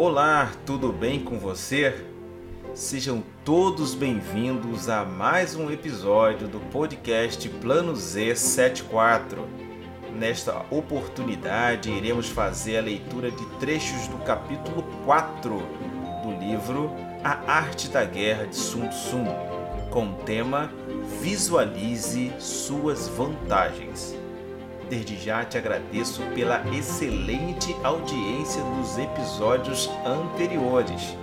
Olá, tudo bem com você? Sejam todos bem-vindos a mais um episódio do podcast Plano Z 74. Nesta oportunidade, iremos fazer a leitura de trechos do capítulo 4 do livro A Arte da Guerra de Sun Tzu, com o tema Visualize suas vantagens. Desde já te agradeço pela excelente audiência dos episódios anteriores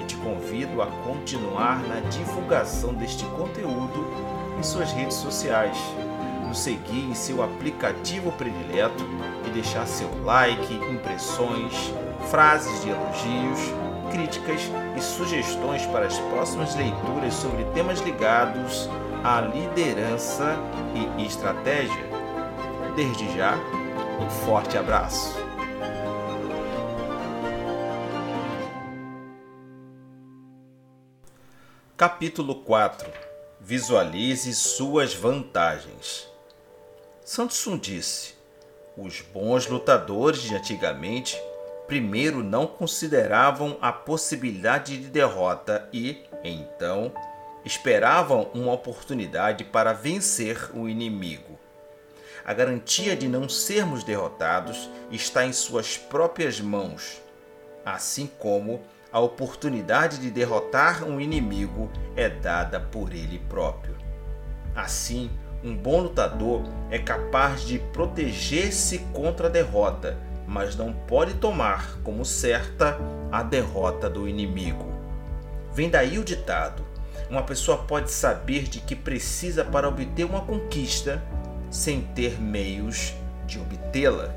e te convido a continuar na divulgação deste conteúdo em suas redes sociais, nos seguir em seu aplicativo predileto e deixar seu like, impressões, frases de elogios, críticas e sugestões para as próximas leituras sobre temas ligados à liderança e estratégia. Desde já, um forte abraço. Capítulo 4 Visualize suas vantagens. Santos Sun disse: Os bons lutadores de antigamente primeiro não consideravam a possibilidade de derrota e, então, esperavam uma oportunidade para vencer o inimigo. A garantia de não sermos derrotados está em suas próprias mãos, assim como a oportunidade de derrotar um inimigo é dada por ele próprio. Assim, um bom lutador é capaz de proteger-se contra a derrota, mas não pode tomar como certa a derrota do inimigo. Vem daí o ditado: uma pessoa pode saber de que precisa para obter uma conquista sem ter meios de obtê-la.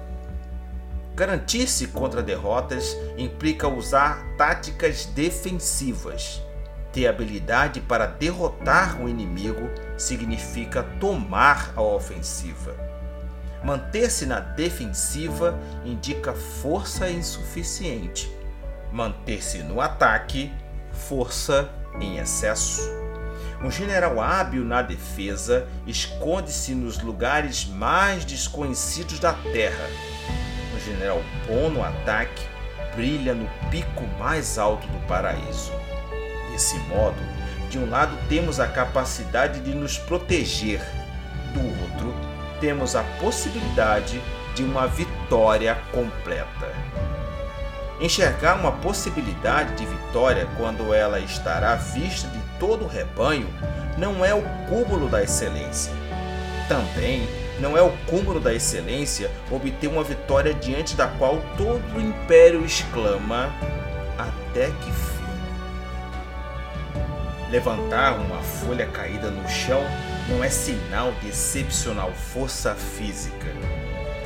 Garantir-se contra derrotas implica usar táticas defensivas. Ter habilidade para derrotar o inimigo significa tomar a ofensiva. Manter-se na defensiva indica força insuficiente. Manter-se no ataque, força em excesso. Um general hábil na defesa esconde-se nos lugares mais desconhecidos da terra. Um general bom no ataque brilha no pico mais alto do paraíso. Desse modo, de um lado temos a capacidade de nos proteger, do outro, temos a possibilidade de uma vitória completa. Enxergar uma possibilidade de vitória quando ela estará à vista de todo o rebanho não é o cúmulo da excelência. Também não é o cúmulo da excelência obter uma vitória diante da qual todo o império exclama até que fim. Levantar uma folha caída no chão não é sinal de excepcional força física.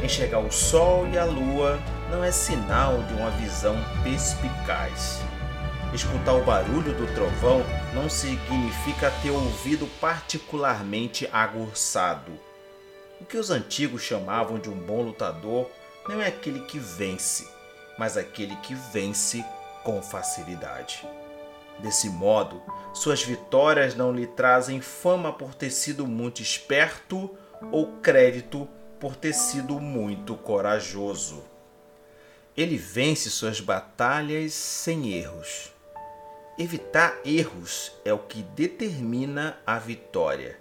Enxergar o sol e a lua não é sinal de uma visão perspicaz. Escutar o barulho do trovão não significa ter ouvido particularmente aguçado. O que os antigos chamavam de um bom lutador não é aquele que vence, mas aquele que vence com facilidade. Desse modo, suas vitórias não lhe trazem fama por ter sido muito esperto ou crédito por ter sido muito corajoso. Ele vence suas batalhas sem erros Evitar erros é o que determina a vitória.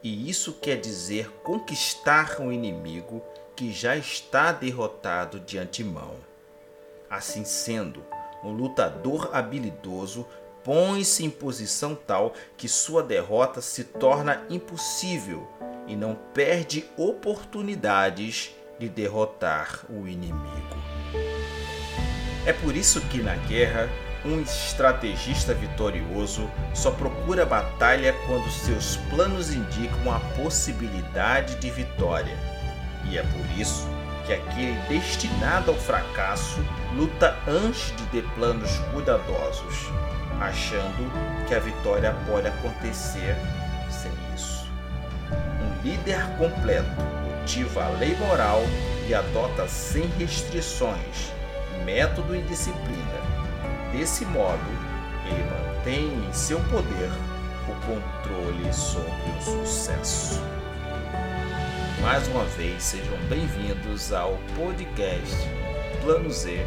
E isso quer dizer conquistar um inimigo que já está derrotado de antemão. Assim sendo, um lutador habilidoso põe-se em posição tal que sua derrota se torna impossível e não perde oportunidades de derrotar o inimigo. É por isso que na guerra um estrategista vitorioso só procura batalha quando seus planos indicam a possibilidade de vitória. E é por isso que aquele destinado ao fracasso luta antes de ter planos cuidadosos, achando que a vitória pode acontecer sem isso. Um líder completo cultiva a lei moral adota sem restrições método e disciplina Desse modo, ele mantém em seu poder o controle sobre o sucesso. Mais uma vez, sejam bem-vindos ao podcast Plano Z